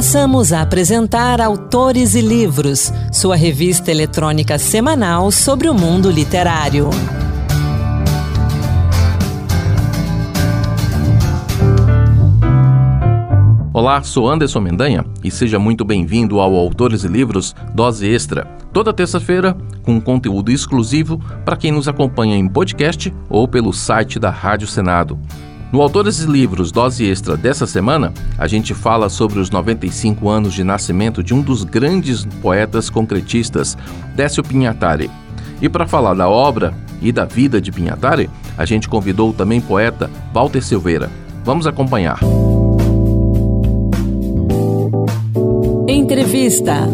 Passamos a apresentar Autores e Livros, sua revista eletrônica semanal sobre o mundo literário. Olá, sou Anderson Mendanha e seja muito bem-vindo ao Autores e Livros Dose Extra. Toda terça-feira, com conteúdo exclusivo para quem nos acompanha em podcast ou pelo site da Rádio Senado. No Autores e Livros Dose Extra dessa semana, a gente fala sobre os 95 anos de nascimento de um dos grandes poetas concretistas, Décio Pinhatari. E para falar da obra e da vida de Pinhatari, a gente convidou o também poeta Walter Silveira. Vamos acompanhar. Entrevista.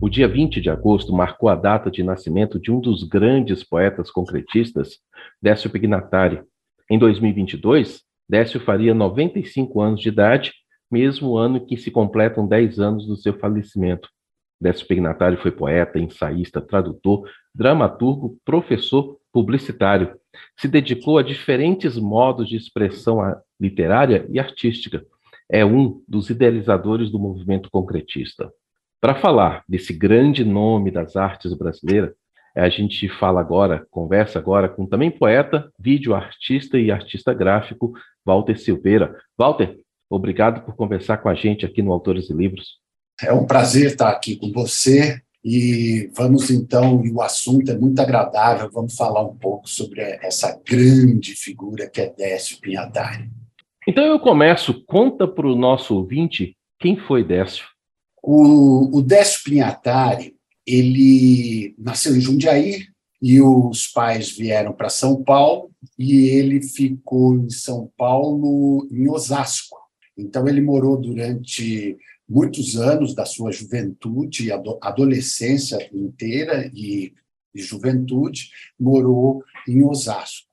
O dia 20 de agosto marcou a data de nascimento de um dos grandes poetas concretistas Décio Pignatari. Em 2022, Décio faria 95 anos de idade, mesmo ano que se completam 10 anos do seu falecimento. Décio Pignatari foi poeta, ensaísta, tradutor, dramaturgo, professor, publicitário. Se dedicou a diferentes modos de expressão literária e artística. É um dos idealizadores do movimento concretista. Para falar desse grande nome das artes brasileiras, a gente fala agora, conversa agora com também poeta, vídeo artista e artista gráfico, Walter Silveira. Walter, obrigado por conversar com a gente aqui no Autores e Livros. É um prazer estar aqui com você e vamos então, e o assunto é muito agradável, vamos falar um pouco sobre essa grande figura que é Décio Pinhatari. Então eu começo, conta para o nosso ouvinte quem foi Décio. O, o Décio Pinhatari ele nasceu em Jundiaí e os pais vieram para São Paulo e ele ficou em São Paulo, em Osasco. Então, ele morou durante muitos anos da sua juventude adolescência inteira e, e juventude, morou em Osasco.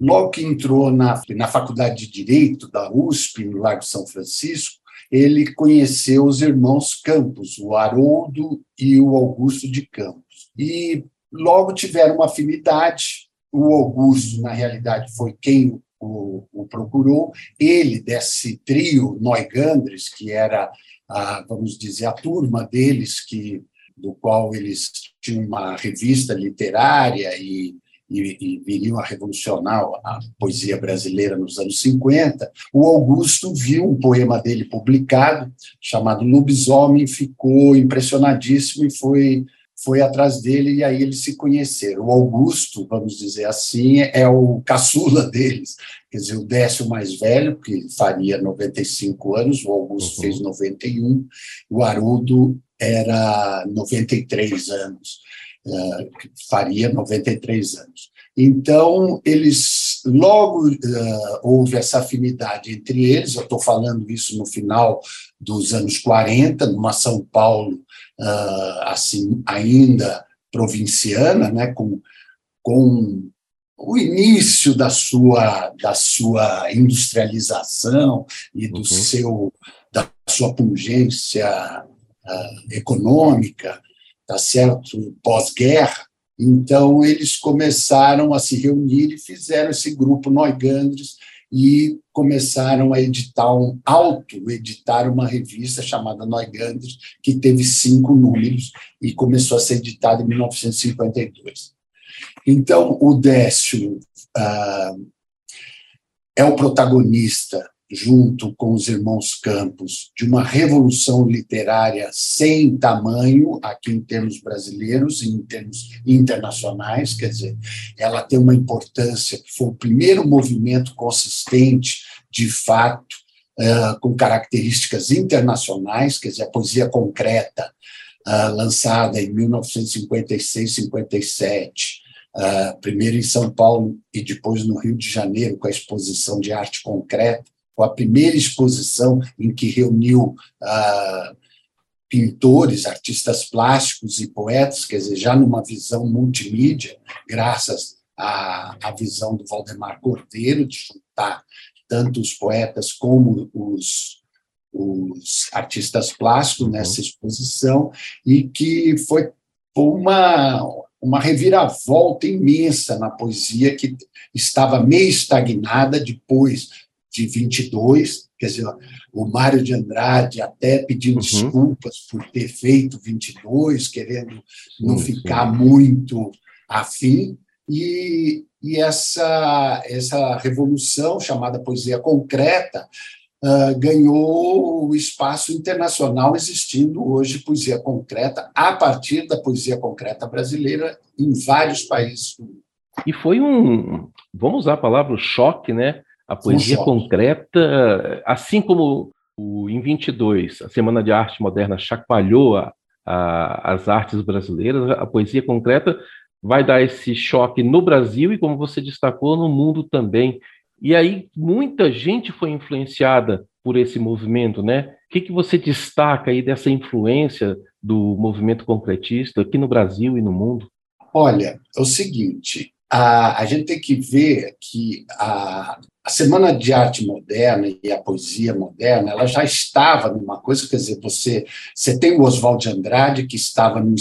Logo que entrou na, na Faculdade de Direito da USP, no Largo São Francisco, ele conheceu os irmãos Campos, o Haroldo e o Augusto de Campos. E logo tiveram uma afinidade. O Augusto, na realidade, foi quem o, o procurou. Ele, desse trio Neugandres, que era, a, vamos dizer, a turma deles, que do qual eles tinham uma revista literária e e, e viriam a revolucionar a poesia brasileira nos anos 50, o Augusto viu um poema dele publicado, chamado Lobisomem, ficou impressionadíssimo e foi foi atrás dele e aí eles se conheceram. O Augusto, vamos dizer assim, é o caçula deles, quer dizer, o Décio mais velho, que faria 95 anos, o Augusto uhum. fez 91, o Haroldo era 93 anos. Eh, faria 93 anos. Então, eles logo uh, houve essa afinidade entre eles. Eu estou falando isso no final dos anos 40, numa São Paulo uh, assim ainda provinciana, né, com, com o início da sua da sua industrialização e do uhum. seu da sua pungência uh, econômica tá certo? Pós-guerra. Então, eles começaram a se reunir e fizeram esse grupo Neugandres e começaram a editar um auto-editar uma revista chamada Neugandres, que teve cinco números e começou a ser editada em 1952. Então, o Décio ah, é o protagonista junto com os irmãos Campos, de uma revolução literária sem tamanho, aqui em termos brasileiros e em termos internacionais, quer dizer, ela tem uma importância que foi o primeiro movimento consistente, de fato, com características internacionais, quer dizer, a poesia concreta, lançada em 1956, 57, Uh, primeiro em São Paulo e depois no Rio de Janeiro, com a exposição de arte concreta, a primeira exposição em que reuniu ah, pintores, artistas plásticos e poetas, quer dizer, já numa visão multimídia, graças à, à visão do Valdemar Cordeiro, de juntar tanto os poetas como os, os artistas plásticos nessa exposição, e que foi uma, uma reviravolta imensa na poesia que estava meio estagnada depois de 22, quer dizer, o Mário de Andrade até pedindo uhum. desculpas por ter feito 22, querendo não ficar muito afim, e, e essa, essa revolução chamada poesia concreta uh, ganhou o espaço internacional existindo hoje poesia concreta a partir da poesia concreta brasileira em vários países do mundo. E foi um, vamos usar a palavra choque, né? A poesia concreta, assim como o, em 22, a Semana de Arte Moderna chacoalhou a, a, as artes brasileiras, a poesia concreta vai dar esse choque no Brasil e, como você destacou, no mundo também. E aí muita gente foi influenciada por esse movimento, né? O que, que você destaca aí dessa influência do movimento concretista aqui no Brasil e no mundo? Olha, é o seguinte, a, a gente tem que ver que a, a Semana de Arte Moderna e a poesia moderna, ela já estava numa coisa, quer dizer, você, você tem o Oswald de Andrade, que estava num,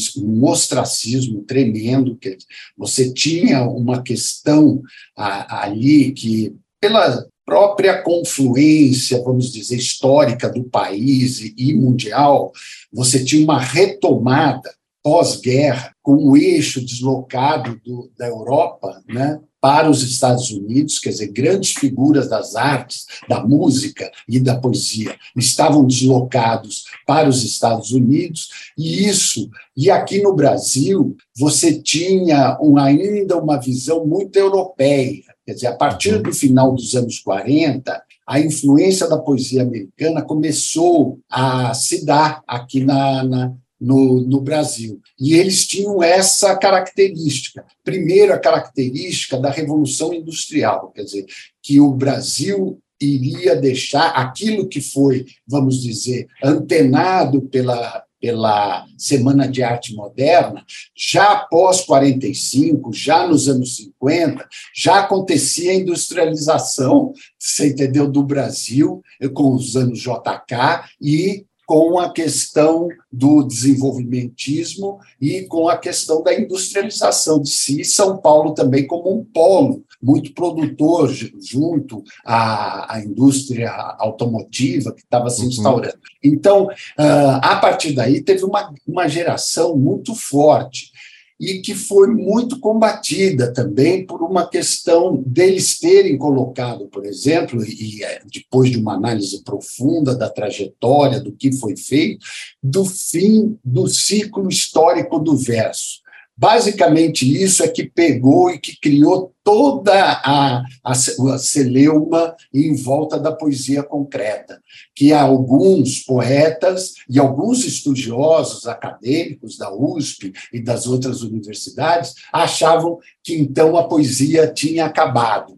ostracismo tremendo, que você tinha uma questão a, ali que, pela própria confluência, vamos dizer, histórica do país e mundial, você tinha uma retomada pós-guerra, com o eixo deslocado do, da Europa né, para os Estados Unidos, quer dizer, grandes figuras das artes, da música e da poesia estavam deslocados para os Estados Unidos, e isso, e aqui no Brasil, você tinha um, ainda uma visão muito europeia, quer dizer, a partir do final dos anos 40, a influência da poesia americana começou a se dar aqui na, na no, no Brasil. E eles tinham essa característica. Primeiro, a característica da Revolução Industrial, quer dizer, que o Brasil iria deixar aquilo que foi, vamos dizer, antenado pela, pela Semana de Arte Moderna, já após 45, já nos anos 50, já acontecia a industrialização, você entendeu, do Brasil, com os anos JK, e com a questão do desenvolvimentismo e com a questão da industrialização de si, São Paulo também como um polo muito produtor junto à, à indústria automotiva que estava se uhum. instaurando. Uhum. Então, ah, a partir daí, teve uma, uma geração muito forte e que foi muito combatida também por uma questão deles terem colocado, por exemplo, e é, depois de uma análise profunda da trajetória, do que foi feito, do fim do ciclo histórico do verso. Basicamente, isso é que pegou e que criou toda a, a, a celeuma em volta da poesia concreta, que alguns poetas e alguns estudiosos acadêmicos da USP e das outras universidades achavam que então a poesia tinha acabado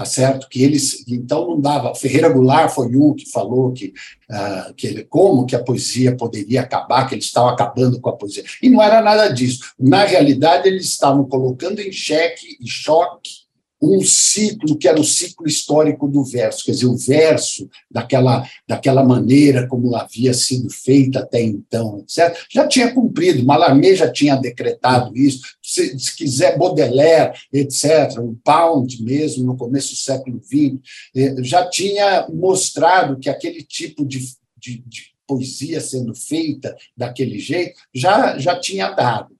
tá certo? Que eles então não dava. Ferreira Goulart foi um que falou que, uh, que ele, como que a poesia poderia acabar, que eles estavam acabando com a poesia. E não era nada disso. Na realidade, eles estavam colocando em xeque e choque um ciclo que era o ciclo histórico do verso, quer dizer, o verso daquela, daquela maneira como havia sido feita até então, etc., já tinha cumprido, Mallarmé já tinha decretado isso, se, se quiser Baudelaire, etc., o Pound mesmo, no começo do século XX, eh, já tinha mostrado que aquele tipo de, de, de poesia sendo feita daquele jeito já, já tinha dado.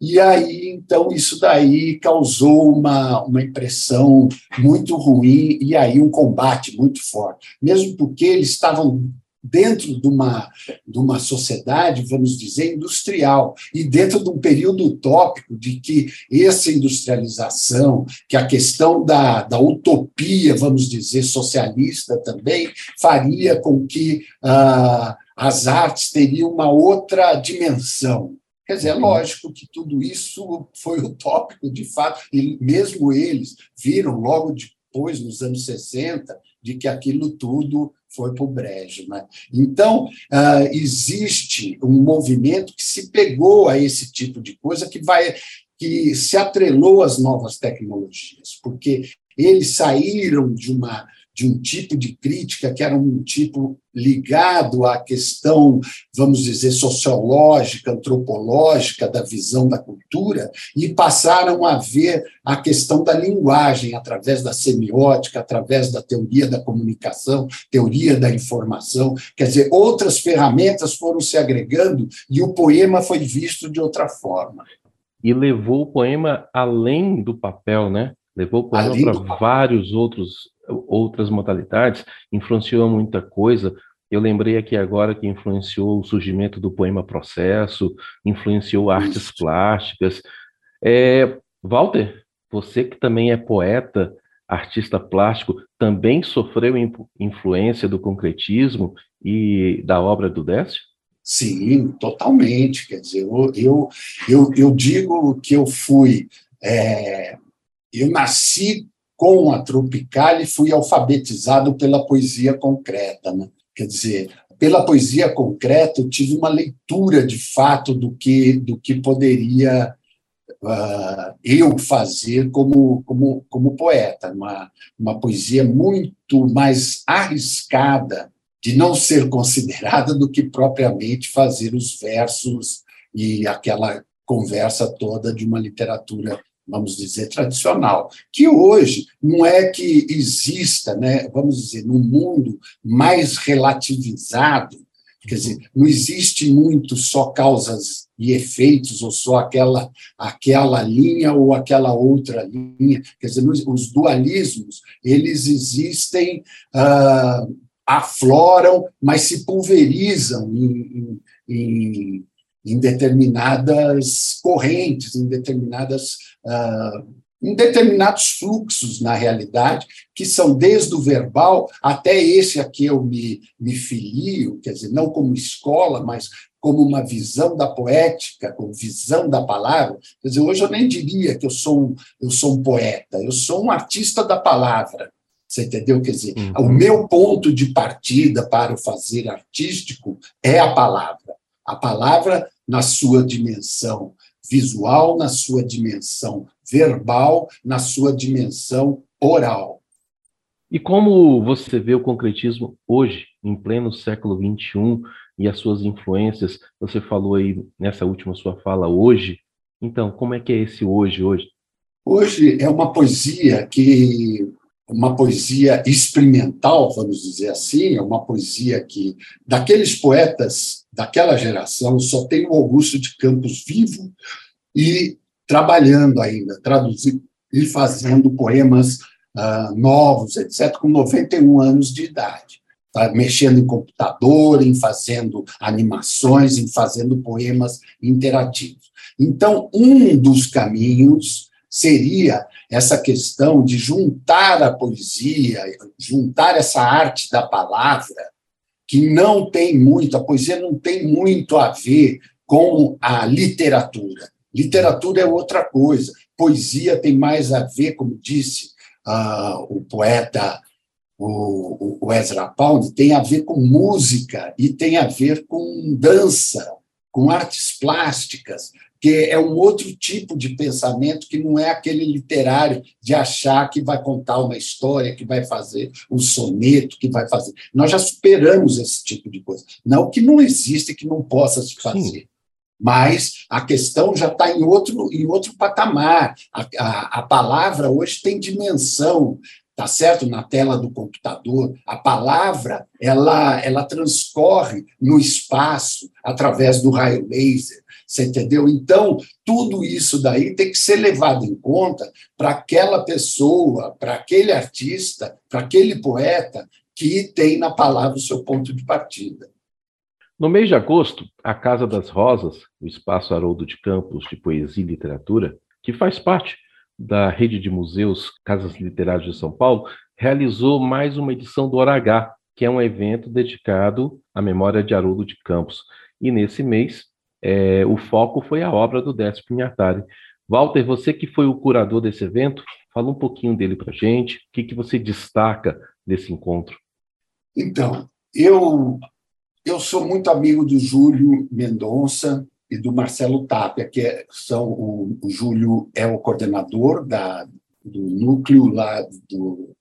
E aí, então, isso daí causou uma, uma impressão muito ruim e aí um combate muito forte, mesmo porque eles estavam dentro de uma, de uma sociedade, vamos dizer, industrial, e dentro de um período utópico de que essa industrialização, que a questão da, da utopia, vamos dizer, socialista também, faria com que ah, as artes teriam uma outra dimensão. Quer dizer, é uhum. lógico que tudo isso foi utópico, de fato, e mesmo eles viram logo depois, nos anos 60, de que aquilo tudo foi para o brejo. Né? Então, uh, existe um movimento que se pegou a esse tipo de coisa, que vai que se atrelou às novas tecnologias, porque eles saíram de uma de um tipo de crítica que era um tipo ligado à questão, vamos dizer, sociológica, antropológica da visão da cultura, e passaram a ver a questão da linguagem através da semiótica, através da teoria da comunicação, teoria da informação. Quer dizer, outras ferramentas foram se agregando e o poema foi visto de outra forma. E levou o poema além do papel, né? Levou o poema para vários outros outras modalidades, influenciou muita coisa. Eu lembrei aqui agora que influenciou o surgimento do poema processo, influenciou artes plásticas. É, Walter, você que também é poeta, artista plástico, também sofreu influência do concretismo e da obra do Décio? Sim, totalmente. Quer dizer, eu, eu, eu, eu digo que eu fui. É, eu nasci com a e fui alfabetizado pela poesia concreta. Né? Quer dizer, pela poesia concreta, eu tive uma leitura de fato do que, do que poderia uh, eu fazer como, como, como poeta. Uma, uma poesia muito mais arriscada de não ser considerada do que propriamente fazer os versos e aquela conversa toda de uma literatura vamos dizer, tradicional, que hoje não é que exista, né, vamos dizer, num mundo mais relativizado, quer dizer, não existe muito só causas e efeitos, ou só aquela, aquela linha ou aquela outra linha, quer dizer, os dualismos, eles existem, uh, afloram, mas se pulverizam em, em, em em determinadas correntes, em determinadas uh, em determinados fluxos na realidade, que são desde o verbal até esse a que eu me, me filio, quer dizer, não como escola, mas como uma visão da poética, como visão da palavra. Quer dizer, hoje eu nem diria que eu sou um, eu sou um poeta, eu sou um artista da palavra. Você entendeu? Quer dizer, uhum. o meu ponto de partida para o fazer artístico é a palavra. A palavra na sua dimensão visual, na sua dimensão verbal, na sua dimensão oral. E como você vê o concretismo hoje, em pleno século XXI, e as suas influências? Você falou aí nessa última sua fala, hoje. Então, como é que é esse hoje, hoje? Hoje é uma poesia que uma poesia experimental, vamos dizer assim, é uma poesia que, daqueles poetas daquela geração, só tem o Augusto de Campos vivo e trabalhando ainda, traduzindo e fazendo poemas uh, novos, etc., com 91 anos de idade. Tá mexendo em computador, em fazendo animações, em fazendo poemas interativos. Então, um dos caminhos seria essa questão de juntar a poesia, juntar essa arte da palavra, que não tem muito, a poesia não tem muito a ver com a literatura. Literatura é outra coisa. Poesia tem mais a ver, como disse uh, o poeta o, o Ezra Pound, tem a ver com música e tem a ver com dança, com artes plásticas, que é um outro tipo de pensamento que não é aquele literário de achar que vai contar uma história, que vai fazer um soneto, que vai fazer. Nós já superamos esse tipo de coisa. Não que não existe, que não possa se fazer. Sim. Mas a questão já está em outro, em outro patamar. A, a, a palavra hoje tem dimensão, tá certo na tela do computador a palavra ela ela transcorre no espaço através do raio laser você entendeu? Então, tudo isso daí tem que ser levado em conta para aquela pessoa, para aquele artista, para aquele poeta que tem na palavra o seu ponto de partida. No mês de agosto, a Casa das Rosas, o Espaço Haroldo de Campos de Poesia e Literatura, que faz parte da rede de museus Casas Literárias de São Paulo, realizou mais uma edição do Hora H, que é um evento dedicado à memória de Haroldo de Campos. E nesse mês, é, o foco foi a obra do Décio Pinhatari. Walter, você que foi o curador desse evento, fala um pouquinho dele para a gente, o que, que você destaca desse encontro? Então, eu, eu sou muito amigo do Júlio Mendonça e do Marcelo Tapia, que é, são o, o Júlio é o coordenador da, do núcleo lá do,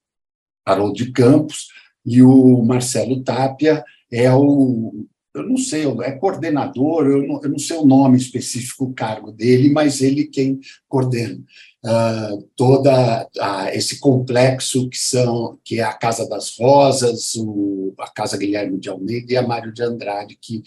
Haroldo de Campos, e o Marcelo Tapia é o, eu não sei, é coordenador, eu não, eu não sei o nome específico, o cargo dele, mas ele quem coordena. Uh, toda uh, esse complexo que são que é a Casa das Rosas, o, a Casa Guilherme de Almeida e a Mário de Andrade, que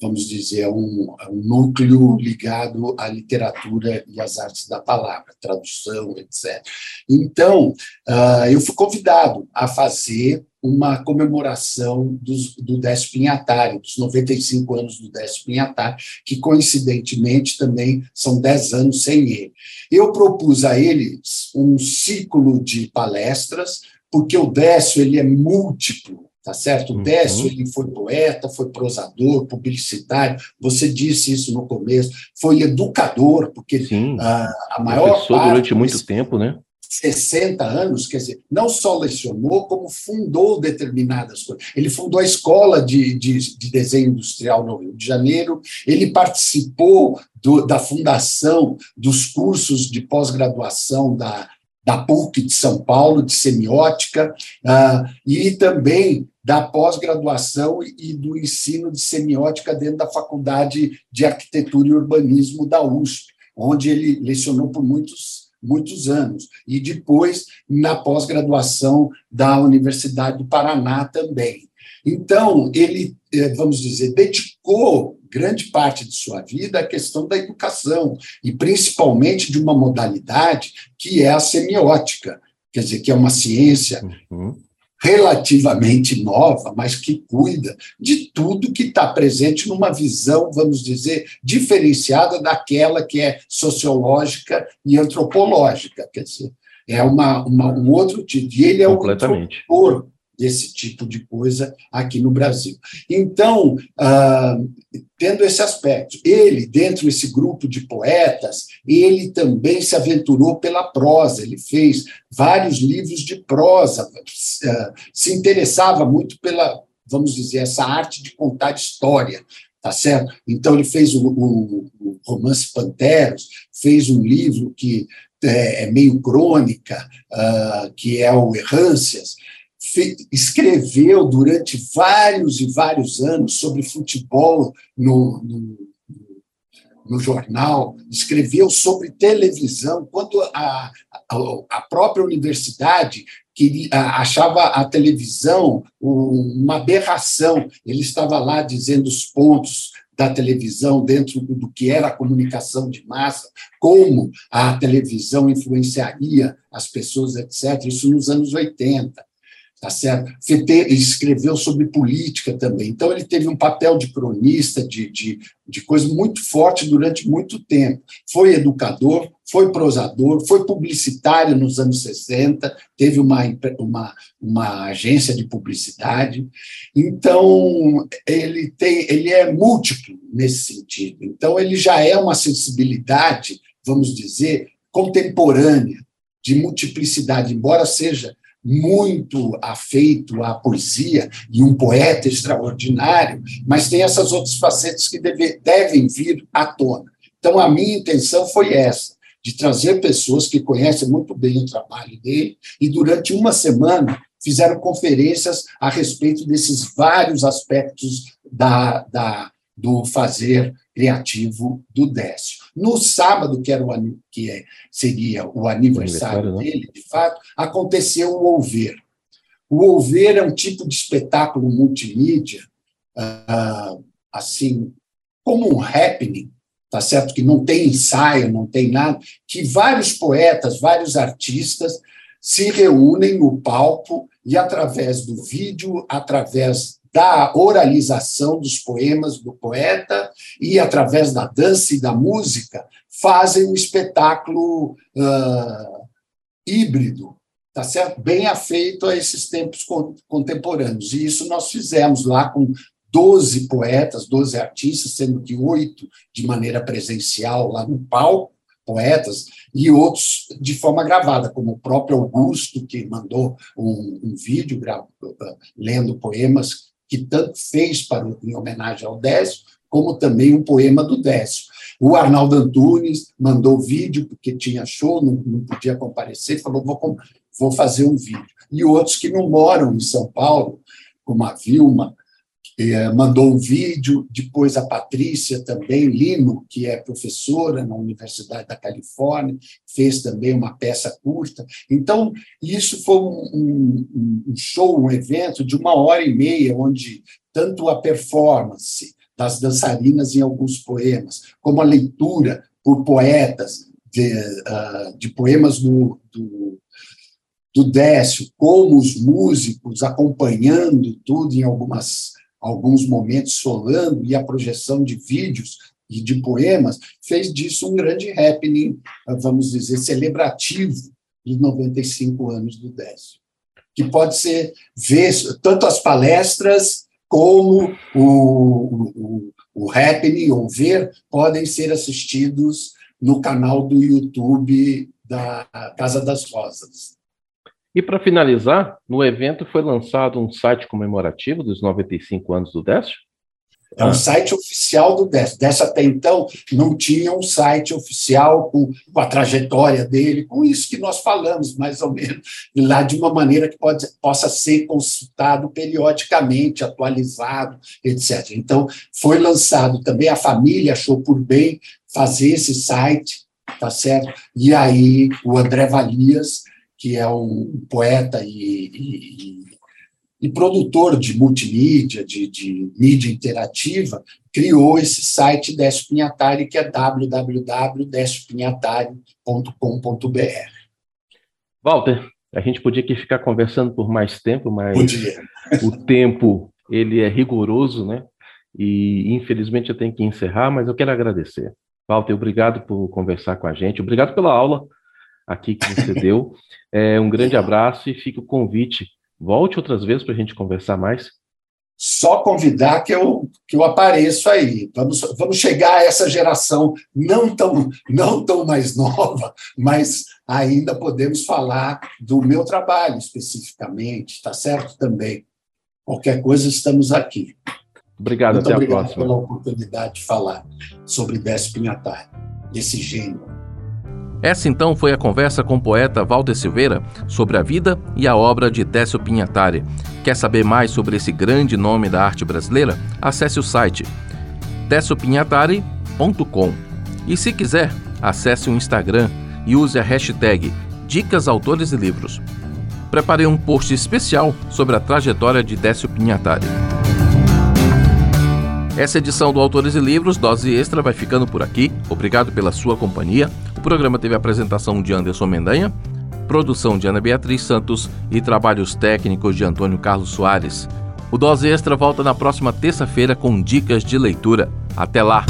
vamos dizer, é um, um núcleo ligado à literatura e às artes da palavra, tradução, etc. Então, uh, eu fui convidado a fazer uma comemoração dos, do Décio Pinhatari, dos 95 anos do Décio Pinhatari, que coincidentemente também são 10 anos sem ele. Eu propus a eles um ciclo de palestras, porque o Décio ele é múltiplo, tá certo? O uhum. Décio ele foi poeta, foi prosador, publicitário, você disse isso no começo, foi educador, porque Sim, a, a maior professor parte durante muito tempo, né? 60 anos, quer dizer, não só lecionou, como fundou determinadas coisas. Ele fundou a Escola de, de, de Desenho Industrial no Rio de Janeiro, ele participou do, da fundação dos cursos de pós-graduação da, da PUC de São Paulo, de semiótica, uh, e também da pós-graduação e do ensino de semiótica dentro da Faculdade de Arquitetura e Urbanismo da USP, onde ele lecionou por muitos muitos anos, e depois na pós-graduação da Universidade do Paraná também. Então, ele, eh, vamos dizer, dedicou grande parte de sua vida à questão da educação, e principalmente de uma modalidade que é a semiótica, quer dizer, que é uma ciência uhum relativamente nova, mas que cuida de tudo que está presente numa visão, vamos dizer, diferenciada daquela que é sociológica e antropológica. Quer dizer, é uma, uma um outro tipo. E ele é o autor desse tipo de coisa aqui no Brasil. Então, ah, tendo esse aspecto, ele, dentro desse grupo de poetas, ele também se aventurou pela prosa, ele fez vários livros de prosa, ah, se interessava muito pela, vamos dizer, essa arte de contar história, tá certo? Então, ele fez o, o, o romance Panteros, fez um livro que é, é meio crônica, uh, que é o Errâncias, escreveu durante vários e vários anos sobre futebol no, no, no jornal, escreveu sobre televisão, quando a, a, própria universidade queria, achava a televisão uma aberração. Ele estava lá dizendo os pontos da televisão dentro do que era a comunicação de massa, como a televisão influenciaria as pessoas, etc. Isso nos anos 80 tá certo? escreveu sobre política também. Então, ele teve um papel de cronista, de, de, de coisa muito forte durante muito tempo. Foi educador, foi prosador, foi publicitário nos anos 60, teve uma, uma, uma agência de publicidade. Então, ele, tem, ele é múltiplo nesse sentido. Então, ele já é uma sensibilidade, vamos dizer, contemporânea, de multiplicidade, embora seja muito afeito à poesia e um poeta extraordinário, mas tem essas outras facetas que deve, devem vir à tona. Então, a minha intenção foi essa, de trazer pessoas que conhecem muito bem o trabalho dele, e durante uma semana fizeram conferências a respeito desses vários aspectos da, da, do fazer criativo do Décio. No sábado, que, era o, que é, seria o aniversário, aniversário né? dele, de fato, aconteceu o Ouvir. O Ouvir é um tipo de espetáculo multimídia, uh, assim, como um happening, tá certo? Que não tem ensaio, não tem nada, que vários poetas, vários artistas se reúnem no palco e, através do vídeo, através da oralização dos poemas do poeta e, através da dança e da música, fazem um espetáculo uh, híbrido, tá certo? bem afeito a esses tempos contemporâneos. E isso nós fizemos lá com 12 poetas, 12 artistas, sendo que oito de maneira presencial lá no palco, poetas, e outros de forma gravada, como o próprio Augusto, que mandou um, um vídeo lendo poemas que tanto fez para, em homenagem ao Décio, como também um poema do Décio. O Arnaldo Antunes mandou vídeo, porque tinha show, não, não podia comparecer, falou: vou vou fazer um vídeo. E outros que não moram em São Paulo, como a Vilma, é, mandou um vídeo, depois a Patrícia também, Lino, que é professora na Universidade da Califórnia, fez também uma peça curta. Então, isso foi um, um, um show, um evento de uma hora e meia, onde tanto a performance das dançarinas em alguns poemas, como a leitura por poetas de, uh, de poemas do, do do Décio, como os músicos acompanhando tudo em algumas alguns momentos solando e a projeção de vídeos e de poemas, fez disso um grande happening, vamos dizer, celebrativo dos 95 anos do Décio. Que pode ser ver tanto as palestras como o, o, o happening ou ver podem ser assistidos no canal do YouTube da Casa das Rosas. E para finalizar, no evento foi lançado um site comemorativo dos 95 anos do Décio? É um site oficial do Décio. Dessa até então não tinha um site oficial com, com, a trajetória dele, com isso que nós falamos, mais ou menos, lá de uma maneira que pode, possa ser consultado periodicamente, atualizado, etc. Então, foi lançado também, a família achou por bem fazer esse site, tá certo? E aí o André Valias que é um poeta e, e, e produtor de multimídia, de, de, mídia interativa, criou esse site Décio Pinhatari, que é www.deciopinhatari.com.br. Walter, a gente podia aqui ficar conversando por mais tempo, mas o tempo ele é rigoroso, né? E infelizmente eu tenho que encerrar, mas eu quero agradecer. Walter, obrigado por conversar com a gente, obrigado pela aula aqui que você deu. É, um grande abraço e fica o convite. Volte outras vezes para a gente conversar mais. Só convidar que eu, que eu apareço aí. Vamos, vamos chegar a essa geração não tão, não tão mais nova, mas ainda podemos falar do meu trabalho especificamente, tá certo também. Qualquer coisa, estamos aqui. Obrigado, Muito até obrigado a próxima. pela oportunidade de falar sobre Décio Pinhatari, desse gênio. Essa então foi a conversa com o poeta Walter Silveira sobre a vida e a obra de Décio Pinhatari. Quer saber mais sobre esse grande nome da arte brasileira? Acesse o site deciopinhatari.com. E se quiser, acesse o Instagram e use a hashtag Dicas Autores e Livros. Preparei um post especial sobre a trajetória de Décio Pinhatari. Essa edição do Autores e Livros, Dose Extra, vai ficando por aqui. Obrigado pela sua companhia. O programa teve a apresentação de Anderson Mendanha, produção de Ana Beatriz Santos e trabalhos técnicos de Antônio Carlos Soares. O Dose Extra volta na próxima terça-feira com dicas de leitura. Até lá!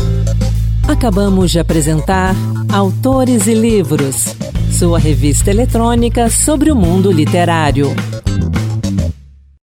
Acabamos de apresentar Autores e Livros, sua revista eletrônica sobre o mundo literário.